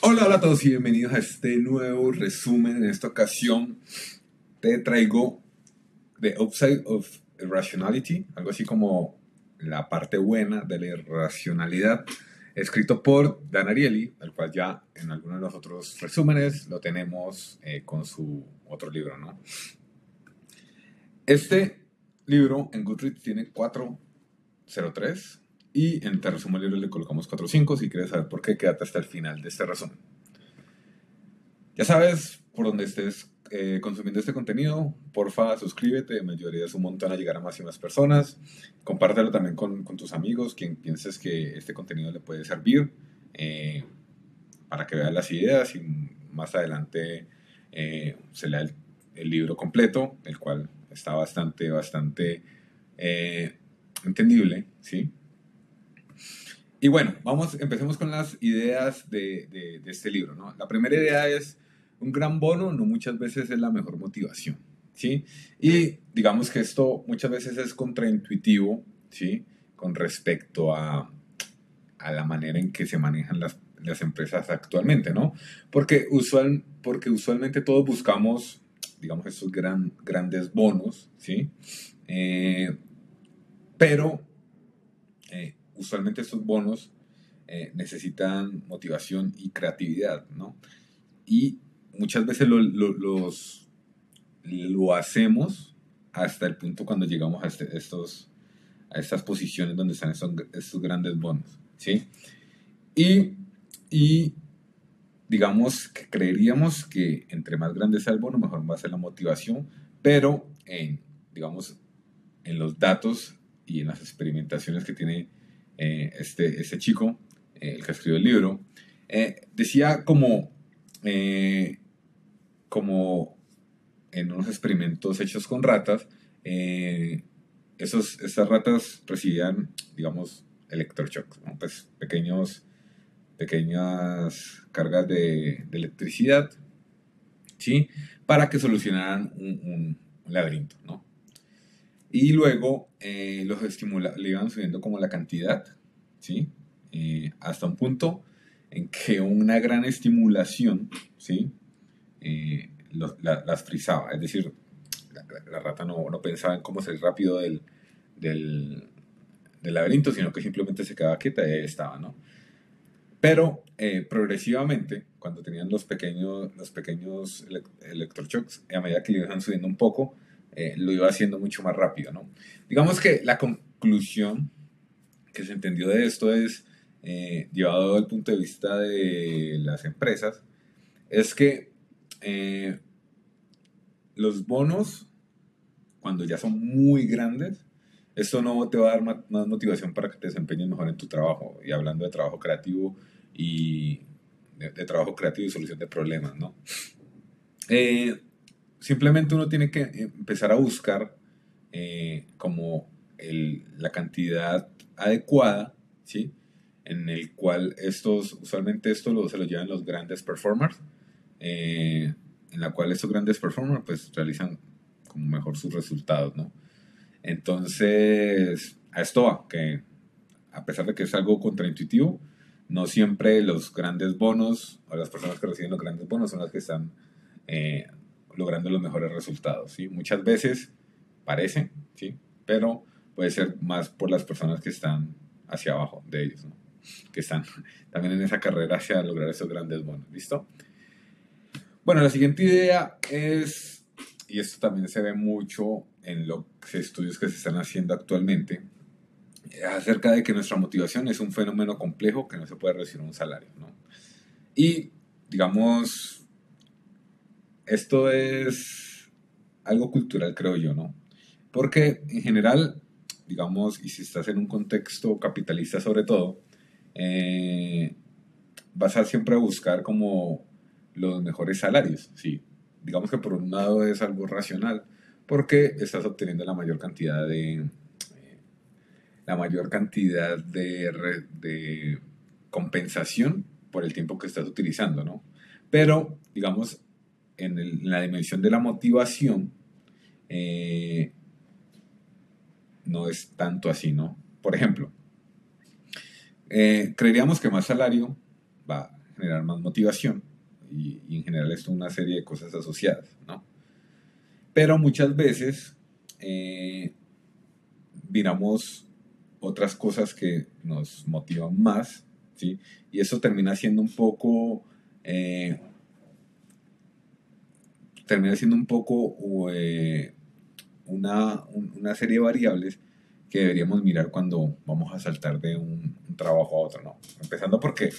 Hola, hola a todos y bienvenidos a este nuevo resumen. En esta ocasión te traigo The Upside of Irrationality, algo así como la parte buena de la irracionalidad, escrito por Dan Ariely, el cual ya en algunos de los otros resúmenes lo tenemos eh, con su otro libro, ¿no? Este libro en Goodreads tiene 403 y en Te resumo el libro le colocamos 4.5. Si quieres saber por qué, quédate hasta el final de este resumen. Ya sabes por donde estés eh, consumiendo este contenido, porfa, suscríbete, me ayudarías un montón a llegar a más y más personas. Compártelo también con, con tus amigos, quien pienses que este contenido le puede servir, eh, para que vean las ideas y más adelante eh, se lea el, el, libro completo, el cual está bastante, bastante entendible, ¿sí? Y bueno, vamos, empecemos con las ideas de, este libro. ¿no? La primera idea es un gran bono no muchas veces es la mejor motivación. ¿sí? Y digamos que esto muchas veces es contraintuitivo ¿sí? con respecto a, a la manera en que se manejan las, las empresas actualmente, ¿no? Porque, usual, porque usualmente todos buscamos, digamos, estos gran, grandes bonos, ¿sí? Eh, pero usualmente estos bonos eh, necesitan motivación y creatividad, ¿no? Y muchas veces lo, lo, los, lo hacemos hasta el punto cuando llegamos a, este, estos, a estas posiciones donde están estos grandes bonos, ¿sí? Y, y, digamos que creeríamos que entre más grande sea el bono, mejor va a ser la motivación, pero en, digamos, en los datos y en las experimentaciones que tiene eh, este, este chico, eh, el que escribió el libro, eh, decía como, como en unos experimentos hechos con ratas, esos, esas ratas recibían, digamos, electroshocks, pues pequeños, pequeñas cargas de, electricidad, ¿sí? Para que solucionaran un, un laberinto, ¿no? Y luego eh, los estimula le iban subiendo como la cantidad, ¿sí? Eh, hasta un punto en que una gran estimulación, ¿sí? Eh, la, las frizaba. Es decir, la, la, rata no, no pensaba en cómo salir rápido del, del, del, laberinto, sino que simplemente se quedaba quieta y ahí estaba, ¿no? Pero eh, progresivamente, cuando tenían los pequeños, los pequeños electroshocks, a medida que le iban subiendo un poco, eh, lo iba haciendo mucho más rápido, ¿no? Digamos que la conclusión que se entendió de esto es, eh, llevado al punto de vista de las empresas, es que eh, los bonos, cuando ya son muy grandes, esto no te va a dar más, motivación para que te desempeñes mejor en tu trabajo. Y hablando de trabajo creativo y de, de trabajo creativo y solución de problemas, ¿no? Eh, simplemente uno tiene que empezar a buscar eh, como la cantidad adecuada, ¿sí? En el cual estos, usualmente esto se lo llevan los grandes performers, eh, en la cual estos grandes performers pues realizan como mejor sus resultados, ¿no? Entonces, a esto que a pesar de que es algo contraintuitivo, no siempre los grandes bonos o las personas que reciben los grandes bonos son las que están eh, logrando los mejores resultados. ¿sí? Muchas veces parece, ¿sí? pero puede ser más por las personas que están hacia abajo de ellos, que están también en esa carrera hacia lograr esos grandes bonos. ¿Listo? Bueno, la siguiente idea es, y esto también se ve mucho en los estudios que se están haciendo actualmente, acerca de que nuestra motivación es un fenómeno complejo que no se puede recibir un salario. ¿no? Y, digamos, esto es algo cultural, creo yo, ¿no? Porque en general, digamos, y si estás en un contexto capitalista sobre todo, eh, vas a siempre buscar como los mejores salarios, sí. Digamos que por un lado es algo racional, porque estás obteniendo la mayor cantidad de eh, la mayor cantidad de, de compensación por el tiempo que estás utilizando, ¿no? Pero, digamos, en, la dimensión de la motivación, eh, no es tanto así, ¿no? Por ejemplo, eh, creeríamos que más salario va a generar más motivación y, en general esto una serie de cosas asociadas, ¿no? Pero muchas veces eh, miramos otras cosas que nos motivan más, ¿sí? Y eso termina siendo un poco... Eh, termina siendo un poco eh, una, una, serie de variables que deberíamos mirar cuando vamos a saltar de un, trabajo a otro, ¿no? Empezando porque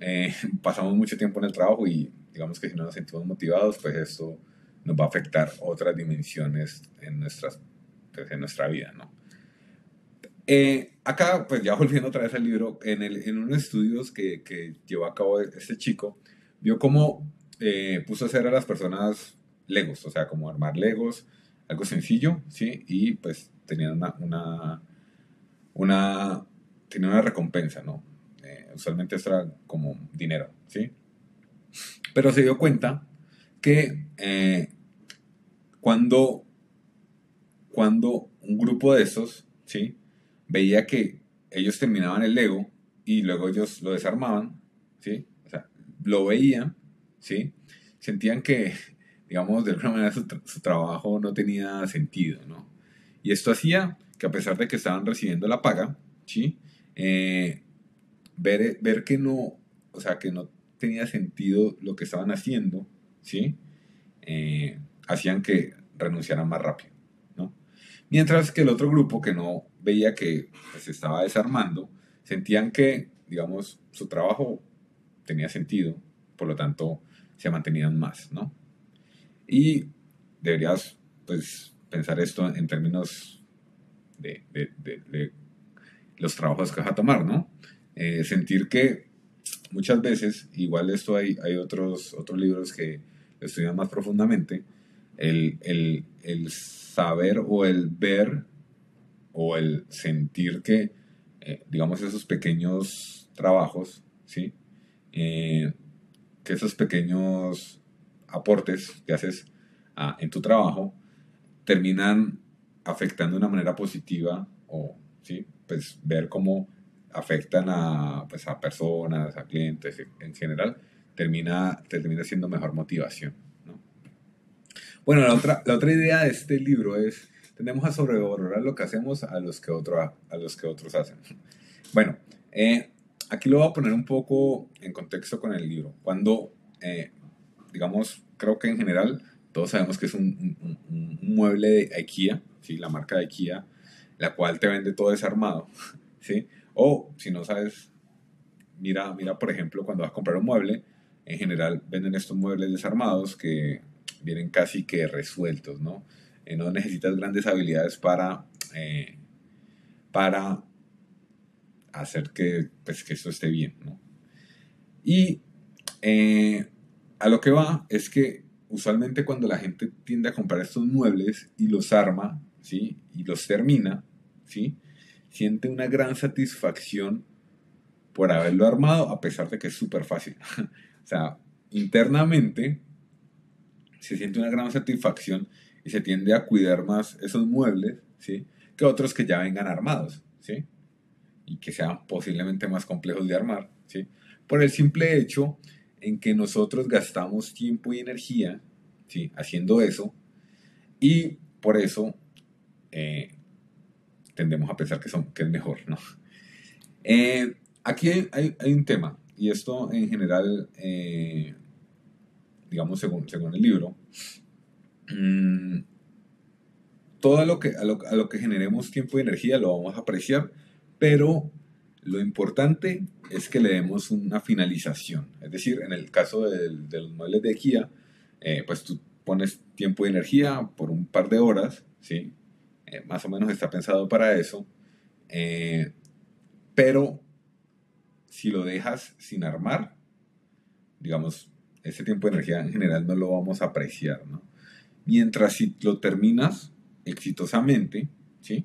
eh, pasamos mucho tiempo en el trabajo y digamos que si no nos sentimos motivados, pues esto nos va a afectar otras dimensiones en, nuestras, pues, en nuestra vida, ¿no? Eh, acá, pues ya volviendo otra vez al libro, en, el, en unos estudios que, que llevó a cabo este chico, vio cómo eh, puso a hacer a las personas legos, o sea, como armar legos, algo sencillo, ¿sí? Y pues tenían una, una, una, una recompensa, ¿no? Eh, usualmente esto era como dinero, ¿sí? Pero se dio cuenta que eh, cuando, cuando un grupo de esos, ¿sí? Veía que ellos terminaban el Lego y luego ellos lo desarmaban, ¿sí? O sea, lo veían, ¿sí? Sentían que, digamos, de alguna manera su, su trabajo no tenía sentido, ¿no? Y esto hacía que a pesar de que estaban recibiendo la paga, ¿sí? Eh, ver, ver que no, o sea, que no tenía sentido lo que estaban haciendo, ¿sí? Eh, hacían que renunciaran más rápido, ¿no? Mientras que el otro grupo que no veía que pues, se estaba desarmando, sentían que, digamos, su trabajo tenía sentido, por lo tanto, se mantenían más, ¿no? Y deberías, pues, pensar esto en términos de, los trabajos que vas a tomar, ¿no? Eh, sentir que muchas veces, igual esto hay, hay otros, otros libros que estudian más profundamente, el, saber o el ver o el sentir que, eh, digamos, esos pequeños trabajos, ¿sí? Eh, que esos pequeños aportes que haces ah, en tu trabajo terminan afectando de una manera positiva o, ¿sí? Pues ver cómo afectan a, pues, a personas, a clientes en general, termina, termina siendo mejor motivación. ¿no? Bueno, la otra, la otra idea de este libro es, tenemos a sobrevalorar lo que hacemos a los que, otro, a los que otros hacen. Bueno, eh, aquí lo voy a poner un poco en contexto con el libro. Cuando, eh, digamos, creo que en general todos sabemos que es un, mueble de IKEA, ¿sí? la marca de IKEA, la cual te vende todo desarmado. ¿sí? O si no sabes, mira, mira por ejemplo cuando vas a comprar un mueble, en general venden estos muebles desarmados que vienen casi que resueltos, ¿no? Eh, no necesitas grandes habilidades para, eh, para hacer que, pues, que esto esté bien, ¿no? Y eh, a lo que va es que usualmente cuando la gente tiende a comprar estos muebles y los arma, ¿sí? Y los termina, ¿sí? Siente una gran satisfacción por haberlo armado, a pesar de que es súper fácil. o sea, internamente se siente una gran satisfacción y se tiende a cuidar más esos muebles, ¿sí? Que otros que ya vengan armados, ¿sí? Y que sean posiblemente más complejos de armar, ¿sí? Por el simple hecho en que nosotros gastamos tiempo y energía ¿sí? haciendo eso y por eso eh, tendemos a pensar que, son, que es mejor. ¿no? Eh, aquí hay, hay, un tema y esto en general, eh, digamos según, según el libro, mm, todo lo que, a lo, a lo que generemos tiempo y energía lo vamos a apreciar, pero lo importante es que le demos una finalización. Es decir, en el caso de, los muebles de IKEA, eh, pues tú pones tiempo y energía por un par de horas, ¿sí? Eh, más o menos está pensado para eso. Eh, pero si lo dejas sin armar, digamos, ese tiempo de energía en general no lo vamos a apreciar, ¿no? Mientras si lo terminas exitosamente, ¿sí?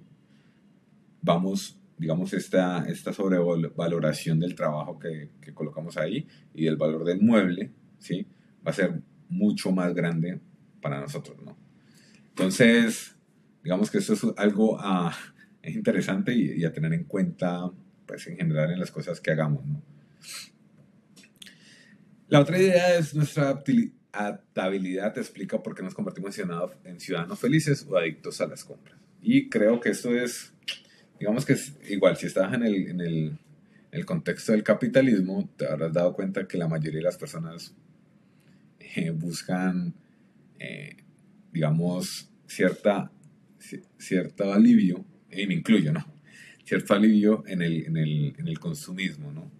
Vamos digamos, esta, esta sobrevaloración del trabajo que, que, colocamos ahí y del valor del mueble, ¿sí? Va a ser mucho más grande para nosotros, ¿no? Entonces, digamos que esto es algo uh, interesante y, a tener en cuenta, pues, en general en las cosas que hagamos, ¿no? La otra idea es nuestra adaptabilidad te explica por qué nos convertimos en ciudadanos felices o adictos a las compras. Y creo que esto es, digamos que es igual, si estás en el, en el, contexto del capitalismo, te habrás dado cuenta que la mayoría de las personas eh, buscan, eh, digamos, cierta, cierto alivio, y me incluyo, ¿no? Cierto alivio en el, en el, en el consumismo, ¿no?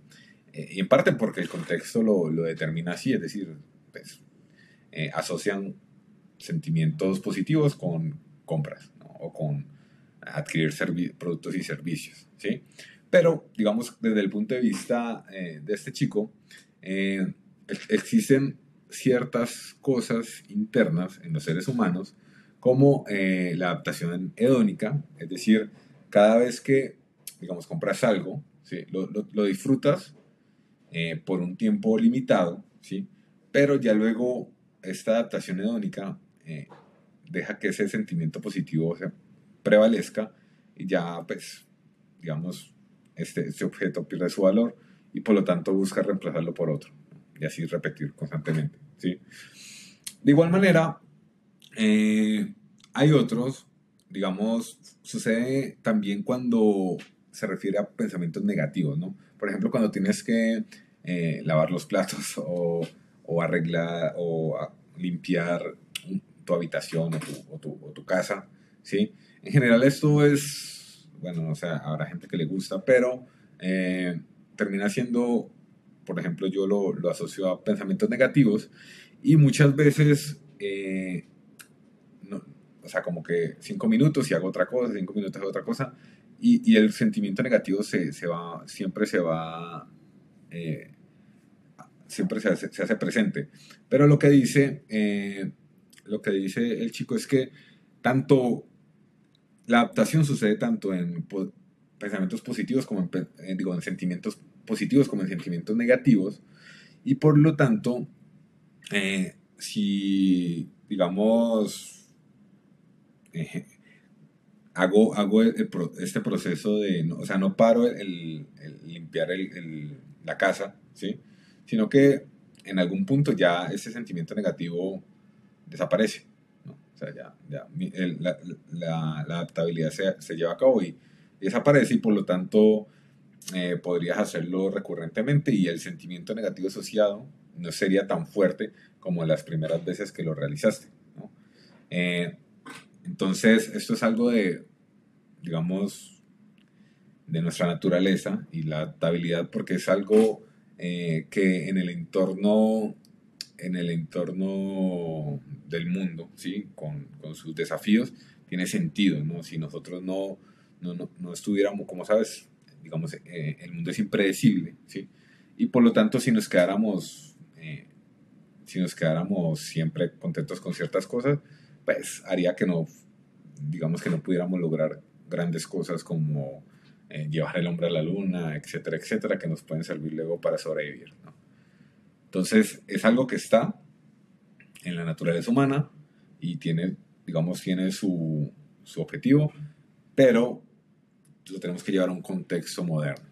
Eh, y en parte porque el contexto lo, lo determina así, es decir, pues, asocian sentimientos positivos con compras ¿no? o con adquirir productos y servicios. ¿sí? Pero, digamos, desde el punto de vista eh, de este chico, existen ciertas cosas internas en los seres humanos como la adaptación hedónica, es decir, cada vez que, digamos, compras algo, ¿sí? lo, disfrutas eh, por un tiempo limitado, ¿sí? Pero ya luego esta adaptación hedónica eh, deja que ese sentimiento positivo prevalezca y ya, pues, digamos, este, este objeto pierde su valor y por lo tanto busca reemplazarlo por otro y así repetir constantemente, ¿sí? De igual manera, eh, hay otros, digamos, sucede también cuando se refiere a pensamientos negativos, ¿no? Por ejemplo, cuando tienes que eh, lavar los platos o, o arreglar o limpiar tu habitación o tu, o tu, casa, ¿sí? En general esto es, bueno, o sea, habrá gente que le gusta, pero eh, termina siendo, por ejemplo, yo lo, lo, asocio a pensamientos negativos y muchas veces, eh, no, o sea, como que cinco minutos y hago otra cosa, cinco minutos hago otra cosa, y, y el sentimiento negativo se, se, va, siempre se va, eh, siempre se hace, se hace, presente. Pero lo que dice, eh, lo que dice el chico es que tanto la adaptación sucede tanto en pensamientos positivos como digo, en sentimientos positivos como en sentimientos negativos y por lo tanto eh, si digamos eh, hago, hago este proceso de, o sea, no paro el, limpiar la casa, ¿sí? Sino que en algún punto ya ese sentimiento negativo desaparece, ¿no? Sea, ya, ya la, la, adaptabilidad se, se, lleva a cabo y, desaparece y por lo tanto eh, podrías hacerlo recurrentemente y el sentimiento negativo asociado no sería tan fuerte como las primeras veces que lo realizaste, ¿no? Eh, entonces, esto es algo de, digamos, de nuestra naturaleza y la adaptabilidad, porque es algo eh, que en el entorno, en el entorno del mundo, ¿sí? con, con sus desafíos, tiene sentido, ¿no? Si nosotros no, no, no, no estuviéramos, como sabes, digamos, eh, el mundo es impredecible, ¿sí? Y por lo tanto, si nos quedáramos, eh, si nos quedáramos siempre contentos con ciertas cosas, pues haría que no, digamos que no pudiéramos lograr grandes cosas como eh, llevar el hombre a la luna, etcétera, etcétera, que nos pueden servir luego para sobrevivir. Entonces, es algo que está en la naturaleza humana y tiene, digamos, tiene su, su objetivo, pero lo tenemos que llevar a un contexto moderno.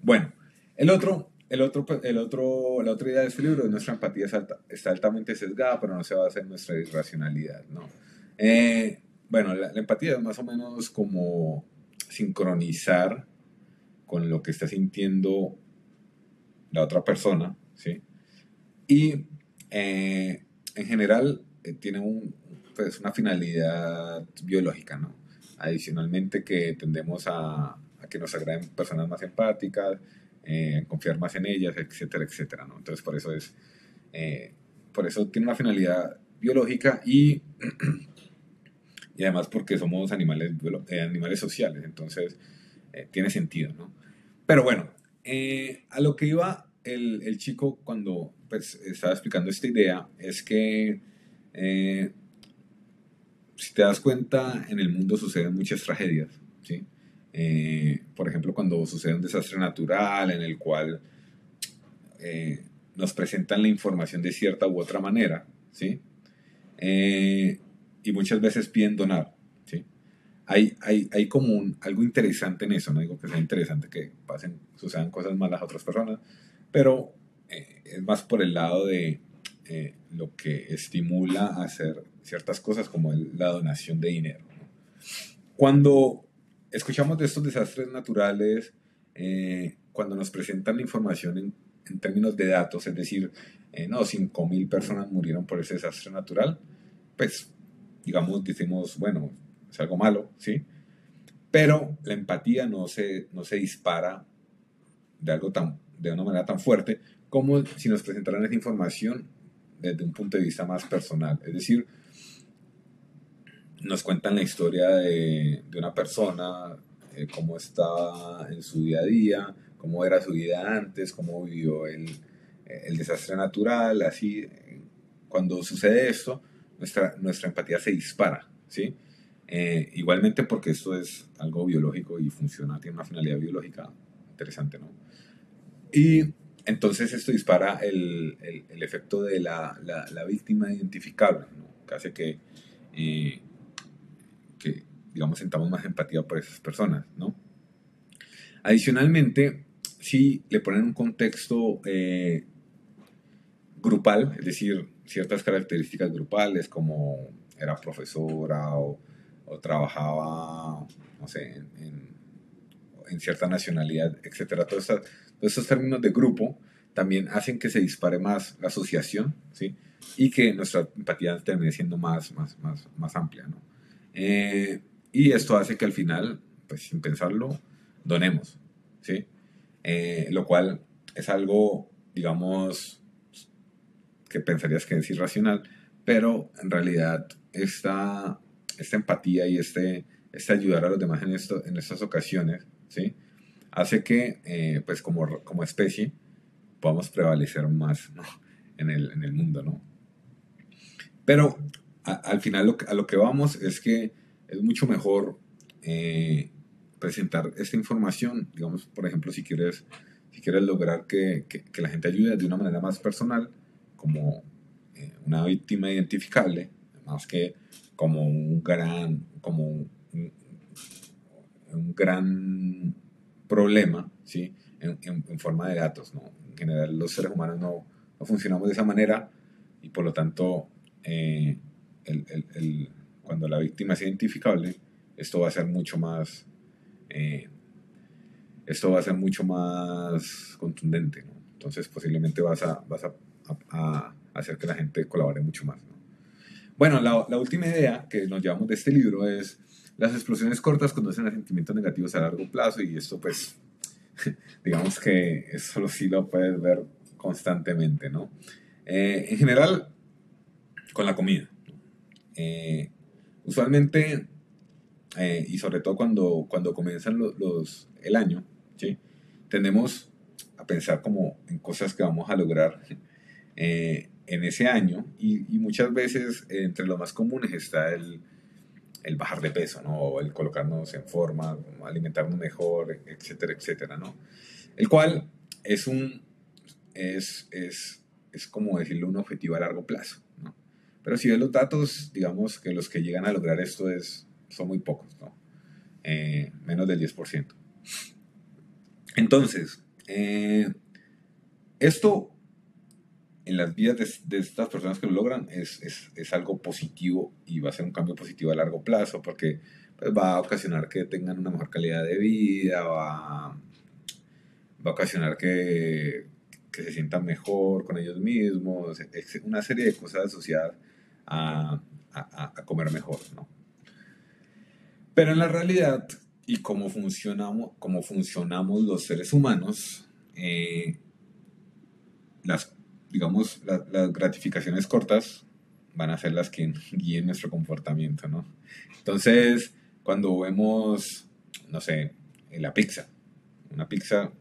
Bueno, el otro, el otro, el otro, la otra idea de este libro es nuestra empatía está altamente sesgada, pero no se basa en nuestra irracionalidad, ¿no? Eh, bueno, la, empatía es más o menos como sincronizar con lo que está sintiendo la otra persona, ¿sí? Y eh, en general eh, tiene un, pues, una finalidad biológica, ¿no? Adicionalmente que tendemos a, a que nos agraden personas más empáticas, eh, confiar más en ellas, etcétera, etcétera, ¿no? Entonces por eso es, por eso tiene una finalidad biológica y y además porque somos animales, eh, animales sociales, entonces eh, tiene sentido, ¿no? Pero bueno, eh, a lo que iba el, el, chico cuando pues, estaba explicando esta idea es que si te das cuenta, en el mundo suceden muchas tragedias, ¿sí? por ejemplo, cuando sucede un desastre natural en el cual nos presentan la información de cierta u otra manera, ¿sí? y muchas veces piden donar. Hay, hay, hay como un, algo interesante en eso, no digo que sea interesante que pasen, sucedan cosas malas a otras personas, pero eh, es más por el lado de eh, lo que estimula a hacer ciertas cosas como la donación de dinero. Cuando escuchamos de estos desastres naturales, eh, cuando nos presentan la información en, términos de datos, es decir, eh, no, 5.000 personas murieron por ese desastre natural, pues, digamos, decimos, bueno, es algo malo, ¿sí? Pero la empatía no se, no se dispara de, algo tan, de una manera tan fuerte como si nos presentaran esa información desde un punto de vista más personal. Es decir, nos cuentan la historia de, de una persona, eh, cómo está en su día a día, cómo era su vida antes, cómo vivió el, el desastre natural, así. Cuando sucede esto, nuestra, nuestra empatía se dispara, ¿sí? Eh, igualmente porque esto es algo biológico y funciona, tiene una finalidad biológica interesante, ¿no? Y entonces esto dispara el, el, efecto de la, la, la, víctima identificable, ¿no? que hace que, eh, que, digamos, sentamos más empatía por esas personas, ¿no? Adicionalmente, si le ponen un contexto eh, grupal, es decir, ciertas características grupales como era profesora o, o trabajaba, no sé, en, en, cierta nacionalidad, etcétera. Todos estos, términos de grupo también hacen que se dispare más la asociación, ¿sí? Y que nuestra empatía termine siendo más, más, más, más amplia, ¿no? Eh, y esto hace que al final, pues sin pensarlo, donemos, ¿sí? Eh, lo cual es algo, digamos, que pensarías que es irracional, pero en realidad esta, esta empatía y este, este ayudar a los demás en, esto, en estas ocasiones, ¿sí? hace que, eh, pues como, como especie, podamos prevalecer más en, el, en el mundo, ¿no? Pero al final a lo que vamos es que es mucho mejor eh, presentar esta información, digamos, por ejemplo, si quieres, si quieres lograr que, que, la gente ayude de una manera más personal, como eh, una víctima identificable, más que como un gran, como un, un gran problema, ¿sí? En, forma de datos, ¿no? En general los seres humanos no, no funcionamos de esa manera y por lo tanto eh, el, el, cuando la víctima es identificable, esto va a ser mucho más eh, esto va a ser mucho más contundente. Entonces posiblemente vas a, vas a, hacer que la gente colabore mucho más. Bueno, la, última idea que nos llevamos de este libro es las explosiones cortas conducen a sentimientos negativos a largo plazo y esto pues digamos que eso sí lo puedes ver constantemente, ¿no? Eh, en general, con la comida. Eh, usualmente eh, y sobre todo cuando, cuando comienzan los, el año, ¿sí? tendemos a pensar como en cosas que vamos a lograr eh, en ese año y, muchas veces entre lo más comunes está el, bajar de peso, ¿no? El colocarnos en forma, alimentarnos mejor, etcétera, etcétera, ¿no? El cual es un, es, es, es como decirlo, un objetivo a largo plazo, ¿no? Pero si ves los datos, digamos que los que llegan a lograr esto es son muy pocos, ¿no? Eh, menos del 10%. Entonces, eh, esto en las vidas de, estas personas que lo logran es, es, es, algo positivo y va a ser un cambio positivo a largo plazo porque pues, va a ocasionar que tengan una mejor calidad de vida, va, va a ocasionar que, que, se sientan mejor con ellos mismos, una serie de cosas asociadas a, a, a comer mejor, ¿no? Pero en la realidad y cómo funcionamos, cómo funcionamos los seres humanos, eh, las, digamos, las gratificaciones cortas van a ser las que guíen nuestro comportamiento, ¿no? Entonces, cuando vemos, no sé, la pizza, una pizza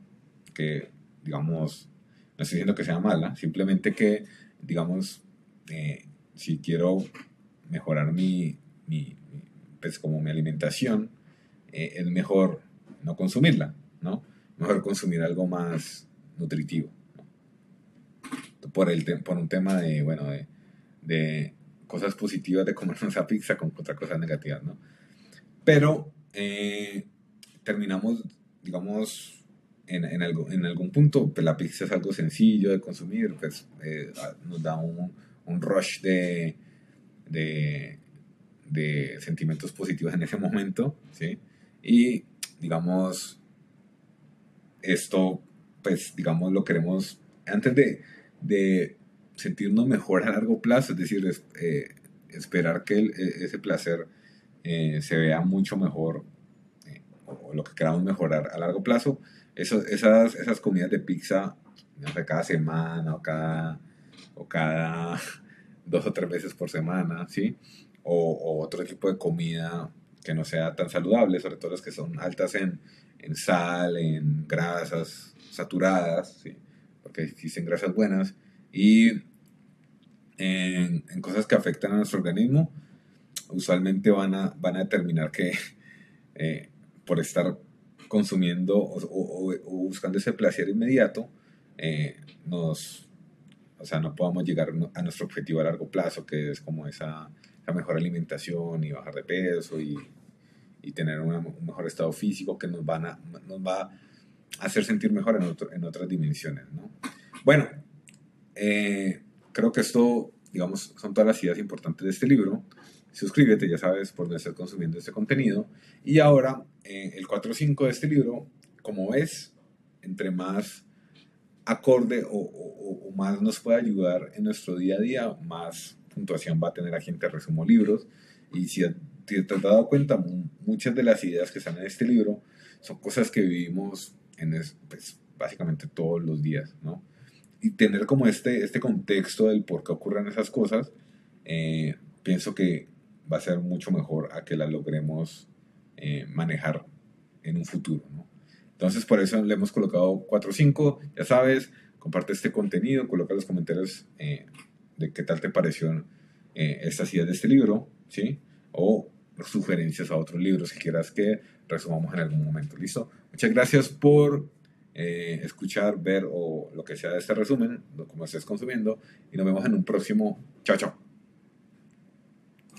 que, digamos, no estoy diciendo que sea mala, simplemente que, digamos, eh, si quiero mejorar mi, pues como mi alimentación, eh, es mejor no consumirla, ¿no? Mejor consumir algo más nutritivo. Por, el por un tema de, bueno, de, de cosas positivas de comernos esa pizza con otras cosas negativas, ¿no? Pero eh, terminamos, digamos, en, en, algo, en algún punto pues, la pizza es algo sencillo de consumir, pues eh, nos da un, un rush de, de, de, sentimientos positivos en ese momento, ¿sí? Y digamos, esto, pues digamos, lo queremos, antes de, de sentirnos mejor a largo plazo, es decir, eh, esperar que e, ese placer eh, se vea mucho mejor o lo que queramos mejorar a largo plazo, esas, esas comidas de pizza, cada semana o cada, o cada dos o tres veces por semana, ¿sí? O, otro tipo de comida que no sea tan saludable, sobre todo las que son altas en, en sal, en grasas saturadas, ¿sí? Porque existen grasas buenas, y en, en, cosas que afectan a nuestro organismo, usualmente van a, van a determinar que eh, por estar consumiendo o, buscando ese placer inmediato, eh, nos, o sea, no podamos llegar a nuestro objetivo a largo plazo, que es como esa, mejor alimentación y bajar de peso y, y tener un mejor estado físico que nos, van a, nos va hacer sentir mejor en, en otras dimensiones. ¿no? Bueno, eh, creo que esto, digamos, son todas las ideas importantes de este libro. Suscríbete, ya sabes, por no estar consumiendo este contenido. Y ahora, eh, el 4.5 de este libro, como ves, entre más acorde o, o, más nos puede ayudar en nuestro día a día, más puntuación va a tener aquí en Te Resumo Libros. Y si te, has dado cuenta, muchas de las ideas que están en este libro son cosas que vivimos en pues, básicamente todos los días, ¿no? Y tener como este, este contexto del por qué ocurren esas cosas, eh, pienso que va a ser mucho mejor a que la logremos eh, manejar en un futuro. ¿no? Entonces, por eso le hemos colocado 4 o 5. Ya sabes, comparte este contenido, coloca los comentarios eh, de qué tal te pareció estas ideas de este libro, ¿sí? O sugerencias a otros libros que quieras que resumamos en algún momento. ¿Listo? Muchas gracias por escuchar, ver o lo que sea de este resumen, como estés consumiendo, y nos vemos en un próximo. Chao, chao.